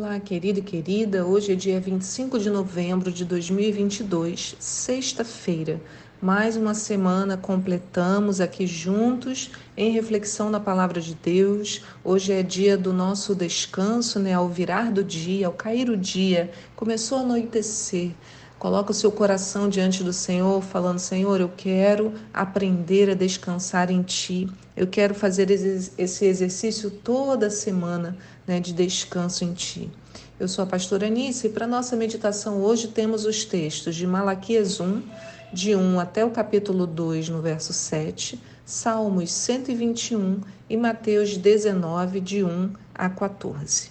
Olá, querido e querida. Hoje é dia 25 de novembro de 2022, sexta-feira. Mais uma semana completamos aqui juntos em reflexão na palavra de Deus. Hoje é dia do nosso descanso, né? Ao virar do dia, ao cair o dia, começou a anoitecer. Coloca o seu coração diante do Senhor, falando: Senhor, eu quero aprender a descansar em Ti. Eu quero fazer esse exercício toda semana né, de descanso em Ti. Eu sou a pastora Anice e para nossa meditação hoje temos os textos de Malaquias 1, de 1 até o capítulo 2, no verso 7, Salmos 121 e Mateus 19, de 1 a 14.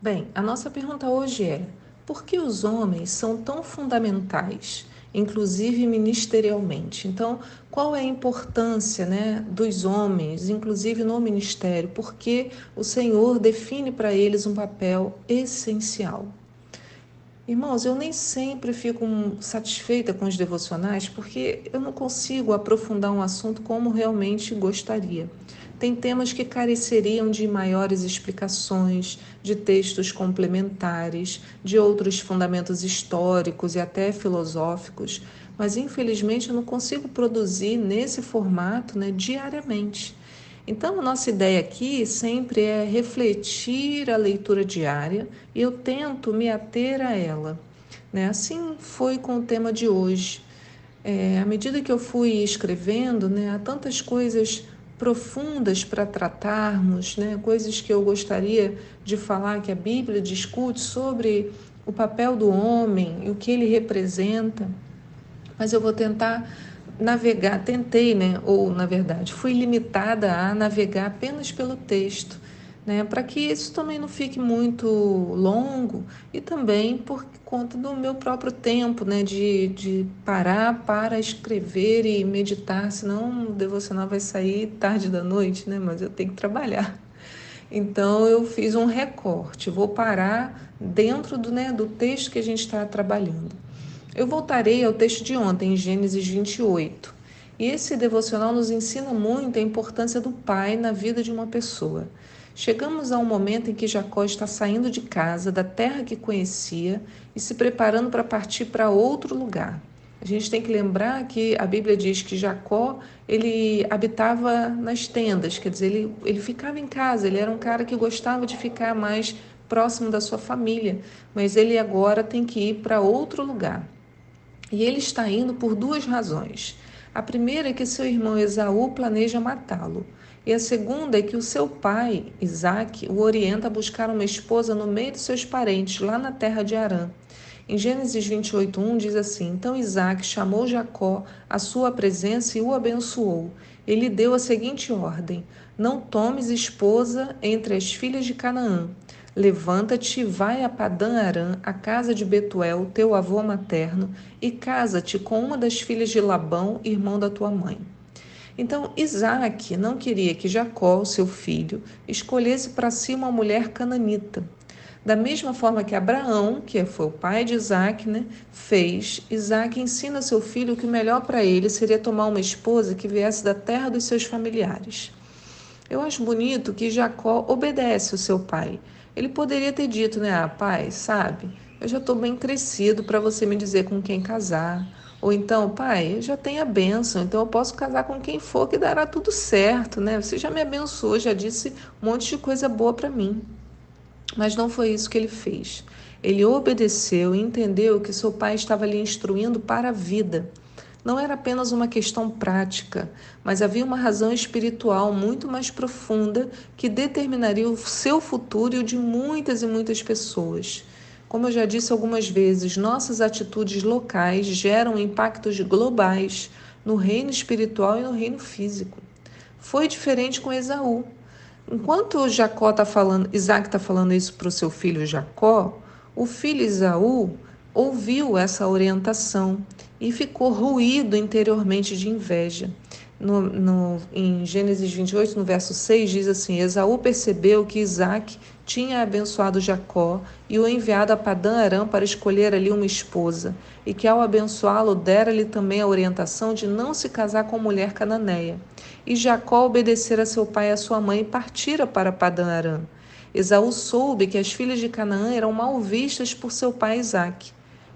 Bem, a nossa pergunta hoje é: por que os homens são tão fundamentais, inclusive ministerialmente? Então, qual é a importância né, dos homens, inclusive no ministério? Porque o Senhor define para eles um papel essencial. Irmãos, eu nem sempre fico satisfeita com os devocionais porque eu não consigo aprofundar um assunto como realmente gostaria. Tem temas que careceriam de maiores explicações, de textos complementares, de outros fundamentos históricos e até filosóficos, mas infelizmente eu não consigo produzir nesse formato né, diariamente. Então, a nossa ideia aqui sempre é refletir a leitura diária e eu tento me ater a ela. Né? Assim foi com o tema de hoje. É, à medida que eu fui escrevendo, né, há tantas coisas profundas para tratarmos, né? coisas que eu gostaria de falar que a Bíblia discute sobre o papel do homem e o que ele representa. Mas eu vou tentar navegar, tentei, né? ou na verdade, fui limitada a navegar apenas pelo texto né, para que isso também não fique muito longo e também por conta do meu próprio tempo, né, de, de parar para escrever e meditar, senão o devocional vai sair tarde da noite, né, mas eu tenho que trabalhar. Então eu fiz um recorte, vou parar dentro do, né, do texto que a gente está trabalhando. Eu voltarei ao texto de ontem, em Gênesis 28. E esse devocional nos ensina muito a importância do pai na vida de uma pessoa. Chegamos a um momento em que Jacó está saindo de casa, da terra que conhecia, e se preparando para partir para outro lugar. A gente tem que lembrar que a Bíblia diz que Jacó ele habitava nas tendas, quer dizer, ele, ele ficava em casa, ele era um cara que gostava de ficar mais próximo da sua família, mas ele agora tem que ir para outro lugar. E ele está indo por duas razões. A primeira é que seu irmão Esaú planeja matá-lo. E a segunda é que o seu pai, Isaac, o orienta a buscar uma esposa no meio de seus parentes, lá na terra de Arã. Em Gênesis 28:1 diz assim: Então Isaac chamou Jacó à sua presença e o abençoou. Ele deu a seguinte ordem: Não tomes esposa entre as filhas de Canaã. Levanta-te, vai a Padã Arã, a casa de Betuel, teu avô materno, e casa-te com uma das filhas de Labão, irmão da tua mãe. Então Isaac não queria que Jacó, seu filho, escolhesse para si uma mulher cananita. Da mesma forma que Abraão, que foi o pai de Isaac, né, fez, Isaac ensina seu filho que o melhor para ele seria tomar uma esposa que viesse da terra dos seus familiares. Eu acho bonito que Jacó obedece o seu pai. Ele poderia ter dito, né, ah, pai, sabe, eu já estou bem crescido para você me dizer com quem casar. Ou então, pai, eu já tenho a bênção, então eu posso casar com quem for que dará tudo certo, né? Você já me abençoou, já disse um monte de coisa boa para mim. Mas não foi isso que ele fez. Ele obedeceu e entendeu que seu pai estava lhe instruindo para a vida. Não era apenas uma questão prática, mas havia uma razão espiritual muito mais profunda que determinaria o seu futuro e o de muitas e muitas pessoas. Como eu já disse algumas vezes, nossas atitudes locais geram impactos globais no reino espiritual e no reino físico. Foi diferente com Esaú. Enquanto Jacó está falando, Isaac está falando isso para o seu filho Jacó, o filho Esaú ouviu essa orientação e ficou ruído interiormente de inveja. No, no, em Gênesis 28, no verso 6, diz assim: Esaú percebeu que Isaac tinha abençoado Jacó e o enviado a Padã Arã para escolher ali uma esposa, e que ao abençoá-lo dera-lhe também a orientação de não se casar com mulher cananeia. E Jacó obedecera seu pai e a sua mãe e partira para Padã Arã. Esaú soube que as filhas de Canaã eram mal vistas por seu pai Isaque.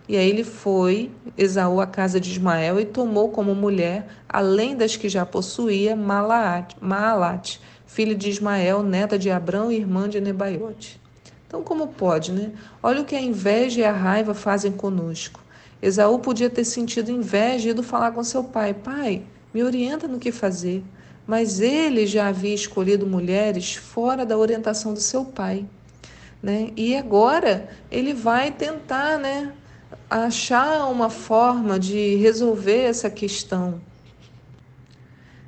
E aí ele foi, Esaú, à casa de Ismael e tomou como mulher, além das que já possuía, Maalate, filha de Ismael, neta de Abrão e irmã de Nebaiote. Então, como pode, né? Olha o que a inveja e a raiva fazem conosco. Esaú podia ter sentido inveja e ido falar com seu pai: Pai, me orienta no que fazer. Mas ele já havia escolhido mulheres fora da orientação do seu pai. Né? E agora ele vai tentar né, achar uma forma de resolver essa questão.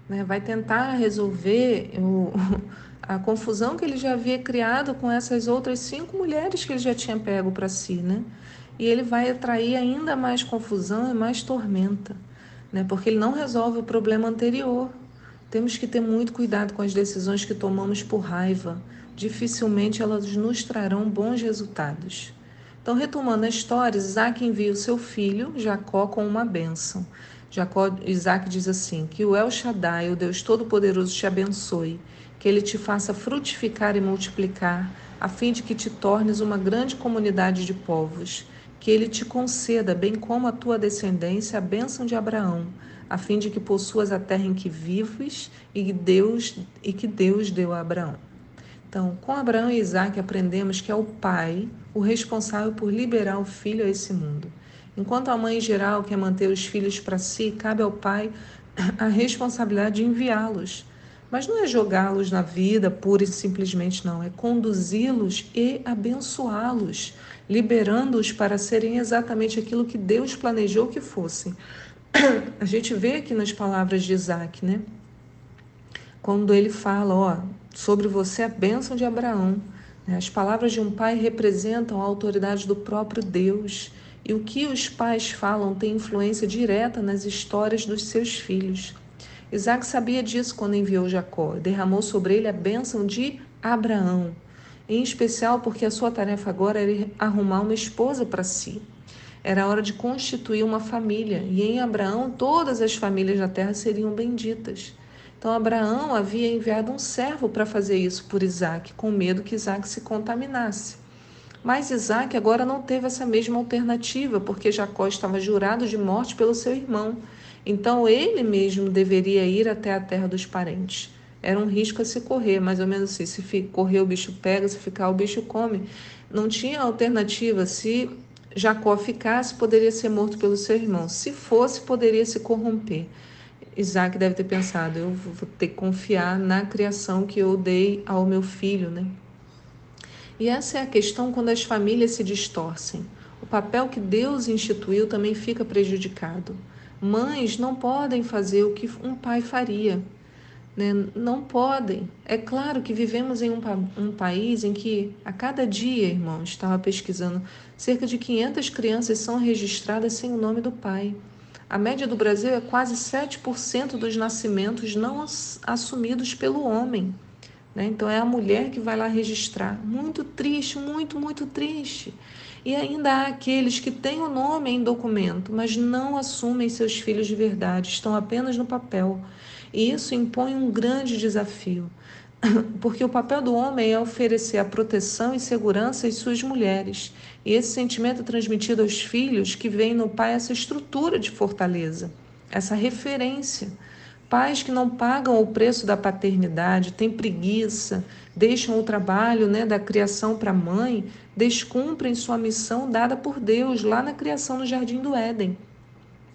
Né? Vai tentar resolver o, a confusão que ele já havia criado com essas outras cinco mulheres que ele já tinha pego para si. Né? E ele vai atrair ainda mais confusão e mais tormenta, né? porque ele não resolve o problema anterior. Temos que ter muito cuidado com as decisões que tomamos por raiva. Dificilmente elas nos trarão bons resultados. Então, retomando a história, Isaac envia o seu filho, Jacó, com uma bênção. Jacó, Isaac diz assim: Que o El Shaddai, o Deus Todo-Poderoso, te abençoe, que ele te faça frutificar e multiplicar, a fim de que te tornes uma grande comunidade de povos, que ele te conceda, bem como a tua descendência, a bênção de Abraão, a fim de que possuas a terra em que vives e, Deus, e que Deus deu a Abraão. Então, com Abraão e Isaac aprendemos que é o pai o responsável por liberar o filho a esse mundo. Enquanto a mãe geral quer manter os filhos para si, cabe ao pai a responsabilidade de enviá-los. Mas não é jogá-los na vida pura e simplesmente, não. É conduzi-los e abençoá-los, liberando-os para serem exatamente aquilo que Deus planejou que fossem. A gente vê aqui nas palavras de Isaac, né? Quando ele fala, ó, sobre você a bênção de Abraão. Né? As palavras de um pai representam a autoridade do próprio Deus. E o que os pais falam tem influência direta nas histórias dos seus filhos. Isaac sabia disso quando enviou Jacó, derramou sobre ele a bênção de Abraão, em especial porque a sua tarefa agora era arrumar uma esposa para si. Era hora de constituir uma família, e em Abraão todas as famílias da terra seriam benditas. Então Abraão havia enviado um servo para fazer isso por Isaac, com medo que Isaac se contaminasse. Mas Isaac agora não teve essa mesma alternativa, porque Jacó estava jurado de morte pelo seu irmão. Então ele mesmo deveria ir até a terra dos parentes. Era um risco a se correr, mais ou menos assim: se correr o bicho pega, se ficar o bicho come. Não tinha alternativa. Se Jacó ficasse, poderia ser morto pelo seu irmão. Se fosse, poderia se corromper. Isaac deve ter pensado: eu vou ter que confiar na criação que eu dei ao meu filho, né? E essa é a questão quando as famílias se distorcem. O papel que Deus instituiu também fica prejudicado. Mães não podem fazer o que um pai faria. Né? Não podem. É claro que vivemos em um, um país em que, a cada dia, irmão, estava pesquisando, cerca de 500 crianças são registradas sem o nome do pai. A média do Brasil é quase 7% dos nascimentos não assumidos pelo homem. Né? Então é a mulher que vai lá registrar. Muito triste, muito, muito triste. E ainda há aqueles que têm o nome em documento, mas não assumem seus filhos de verdade, estão apenas no papel. E isso impõe um grande desafio, porque o papel do homem é oferecer a proteção e segurança às suas mulheres. E esse sentimento é transmitido aos filhos que veem no pai essa estrutura de fortaleza, essa referência. Pais que não pagam o preço da paternidade, têm preguiça, deixam o trabalho né, da criação para a mãe, descumprem sua missão dada por Deus lá na criação no Jardim do Éden.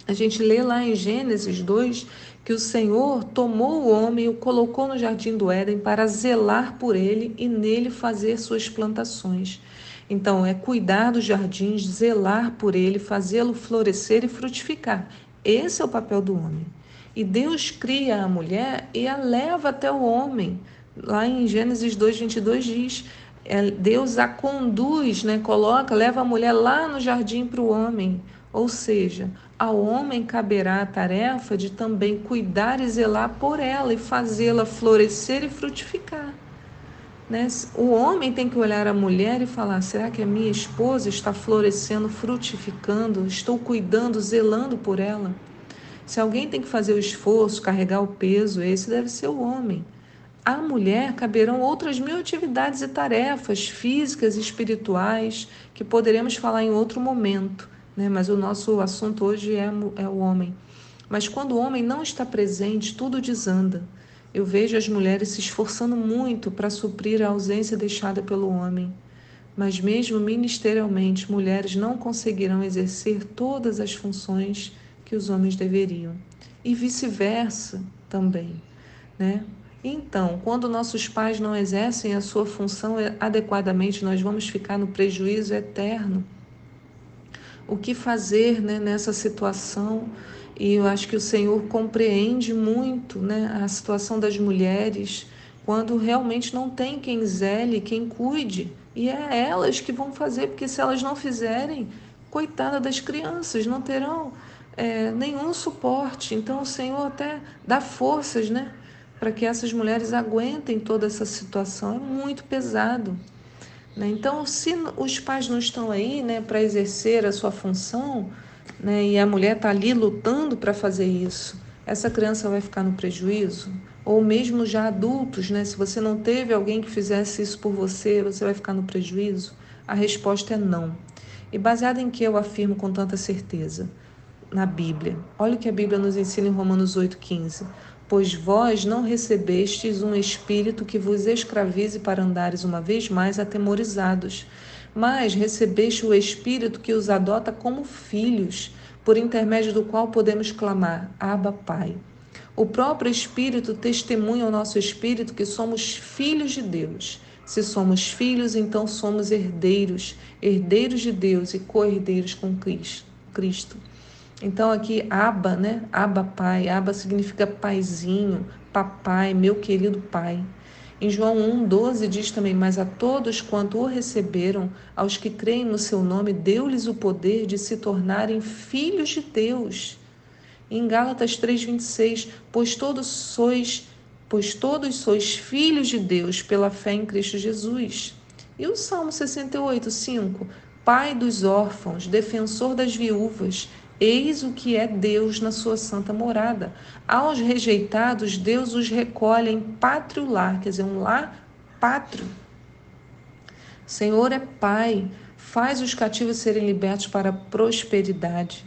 A gente lê lá em Gênesis 2 que o Senhor tomou o homem e o colocou no jardim do Éden para zelar por ele e nele fazer suas plantações. Então, é cuidar dos jardins, zelar por ele, fazê-lo florescer e frutificar. Esse é o papel do homem. E Deus cria a mulher e a leva até o homem. Lá em Gênesis 2, 22 diz: é, Deus a conduz, né? coloca, leva a mulher lá no jardim para o homem. Ou seja, ao homem caberá a tarefa de também cuidar e zelar por ela e fazê-la florescer e frutificar. Né? O homem tem que olhar a mulher e falar: será que a minha esposa está florescendo, frutificando? Estou cuidando, zelando por ela? Se alguém tem que fazer o esforço, carregar o peso, esse deve ser o homem. à mulher caberão outras mil atividades e tarefas físicas e espirituais que poderemos falar em outro momento, né? mas o nosso assunto hoje é, é o homem. Mas quando o homem não está presente, tudo desanda. Eu vejo as mulheres se esforçando muito para suprir a ausência deixada pelo homem. Mas, mesmo ministerialmente, mulheres não conseguirão exercer todas as funções que os homens deveriam. E vice-versa também. Né? Então, quando nossos pais não exercem a sua função adequadamente, nós vamos ficar no prejuízo eterno. O que fazer né, nessa situação? E eu acho que o Senhor compreende muito né, a situação das mulheres quando realmente não tem quem zele, quem cuide. E é elas que vão fazer, porque se elas não fizerem, coitada das crianças, não terão é, nenhum suporte. Então o Senhor até dá forças, né? para que essas mulheres aguentem toda essa situação. É muito pesado. Né? Então, se os pais não estão aí né, para exercer a sua função, né, e a mulher está ali lutando para fazer isso, essa criança vai ficar no prejuízo? Ou mesmo já adultos, né, se você não teve alguém que fizesse isso por você, você vai ficar no prejuízo? A resposta é não. E baseado em que eu afirmo com tanta certeza? Na Bíblia. Olha o que a Bíblia nos ensina em Romanos 8,15 Pois vós não recebestes um espírito que vos escravize para andares uma vez mais atemorizados, mas recebeste o espírito que os adota como filhos, por intermédio do qual podemos clamar: Abba, Pai. O próprio Espírito testemunha ao nosso espírito que somos filhos de Deus. Se somos filhos, então somos herdeiros, herdeiros de Deus e co-herdeiros com Cristo. Então aqui Aba, né? Aba pai, Aba significa paizinho, papai, meu querido pai. Em João 1:12 diz também: "Mas a todos quanto o receberam, aos que creem no seu nome, deu-lhes o poder de se tornarem filhos de Deus." Em Gálatas 3:26, "Pois todos sois, pois todos sois filhos de Deus pela fé em Cristo Jesus." E o Salmo 68:5, Pai dos órfãos, defensor das viúvas, Eis o que é Deus na sua santa morada. Aos rejeitados, Deus os recolhe em pátrio lar, quer dizer, um lar pátrio. Senhor é Pai, faz os cativos serem libertos para a prosperidade.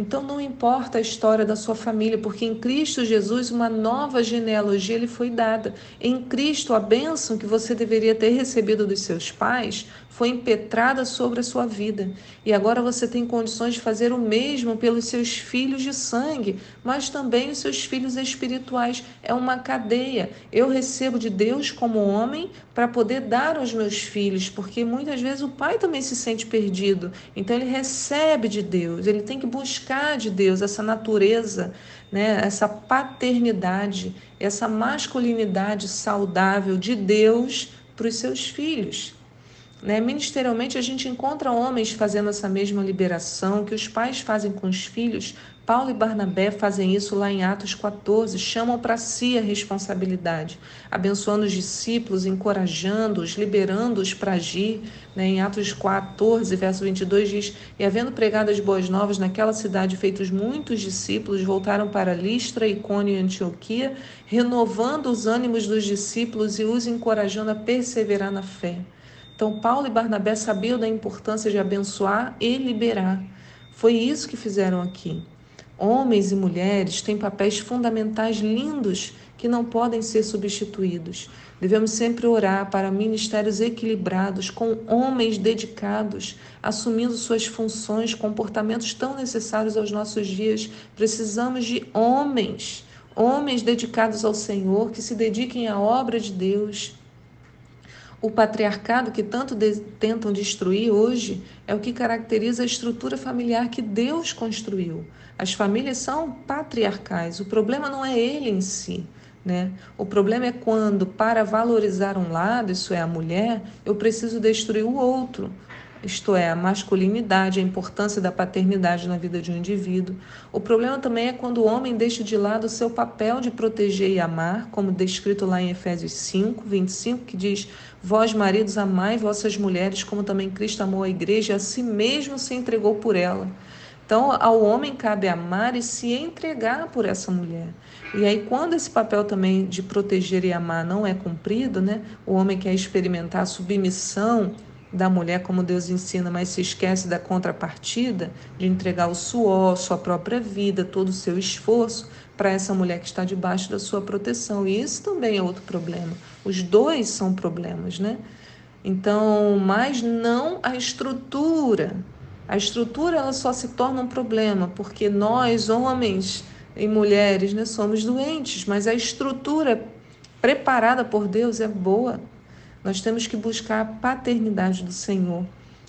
Então não importa a história da sua família, porque em Cristo Jesus uma nova genealogia lhe foi dada. Em Cristo a bênção que você deveria ter recebido dos seus pais foi impetrada sobre a sua vida. E agora você tem condições de fazer o mesmo pelos seus filhos de sangue, mas também os seus filhos espirituais. É uma cadeia. Eu recebo de Deus como homem para poder dar aos meus filhos, porque muitas vezes o pai também se sente perdido. Então ele recebe de Deus, ele tem que buscar de Deus essa natureza, né, essa paternidade, essa masculinidade saudável de Deus para os seus filhos. Né? Ministerialmente, a gente encontra homens fazendo essa mesma liberação que os pais fazem com os filhos. Paulo e Barnabé fazem isso lá em Atos 14, chamam para si a responsabilidade, abençoando os discípulos, encorajando-os, liberando-os para agir. Né? Em Atos 14, verso 22 diz: E havendo pregado as boas novas naquela cidade, feitos muitos discípulos, voltaram para Listra, Icônio e Antioquia, renovando os ânimos dos discípulos e os encorajando a perseverar na fé. Então, Paulo e Barnabé sabiam da importância de abençoar e liberar. Foi isso que fizeram aqui. Homens e mulheres têm papéis fundamentais lindos que não podem ser substituídos. Devemos sempre orar para ministérios equilibrados, com homens dedicados, assumindo suas funções, comportamentos tão necessários aos nossos dias. Precisamos de homens, homens dedicados ao Senhor, que se dediquem à obra de Deus o patriarcado que tanto de, tentam destruir hoje é o que caracteriza a estrutura familiar que Deus construiu. As famílias são patriarcais. O problema não é ele em si. Né? O problema é quando, para valorizar um lado, isso é a mulher, eu preciso destruir o outro isto é, a masculinidade, a importância da paternidade na vida de um indivíduo. O problema também é quando o homem deixa de lado o seu papel de proteger e amar, como descrito lá em Efésios 5, 25, que diz: Vós, maridos, amai vossas mulheres, como também Cristo amou a igreja a si mesmo se entregou por ela Então, ao homem cabe amar e se entregar por essa mulher. E aí, quando esse papel também de proteger e amar não é cumprido, né? O homem quer experimentar a submissão da mulher como Deus ensina, mas se esquece da contrapartida de entregar o suor, sua própria vida, todo o seu esforço para essa mulher que está debaixo da sua proteção. E isso também é outro problema. Os dois são problemas, né? Então, mas não a estrutura a estrutura ela só se torna um problema porque nós, homens e mulheres, né, somos doentes, mas a estrutura preparada por Deus é boa. Nós temos que buscar a paternidade do Senhor,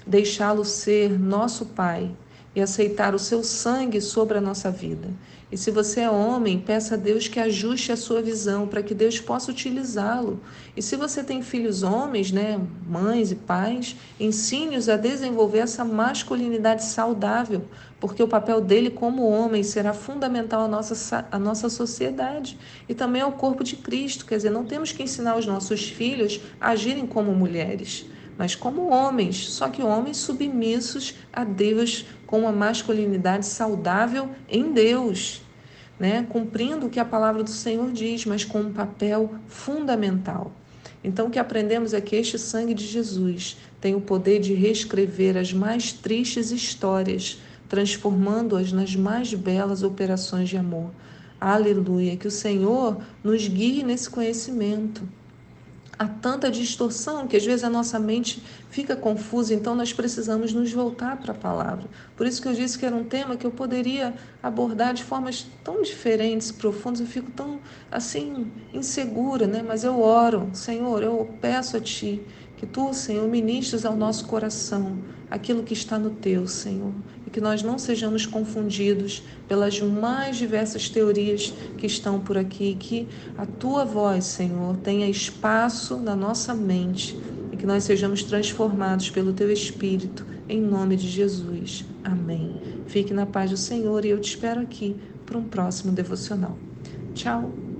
deixá-lo ser nosso Pai e aceitar o seu sangue sobre a nossa vida. E se você é homem, peça a Deus que ajuste a sua visão para que Deus possa utilizá-lo. E se você tem filhos homens, né, mães e pais, ensine-os a desenvolver essa masculinidade saudável, porque o papel dele como homem será fundamental à nossa, à nossa sociedade e também ao corpo de Cristo. Quer dizer, não temos que ensinar os nossos filhos a agirem como mulheres mas como homens, só que homens submissos a Deus com uma masculinidade saudável em Deus, né? cumprindo o que a palavra do Senhor diz, mas com um papel fundamental. Então, o que aprendemos é que este sangue de Jesus tem o poder de reescrever as mais tristes histórias, transformando-as nas mais belas operações de amor. Aleluia! Que o Senhor nos guie nesse conhecimento há tanta distorção que às vezes a nossa mente fica confusa, então nós precisamos nos voltar para a palavra. Por isso que eu disse que era um tema que eu poderia abordar de formas tão diferentes, profundas, eu fico tão assim insegura, né? Mas eu oro, Senhor, eu peço a ti que tu, Senhor, ministres ao nosso coração aquilo que está no teu, Senhor, e que nós não sejamos confundidos pelas mais diversas teorias que estão por aqui, que a tua voz, Senhor, tenha espaço na nossa mente e que nós sejamos transformados pelo teu Espírito, em nome de Jesus. Amém. Fique na paz do Senhor e eu te espero aqui para um próximo devocional. Tchau.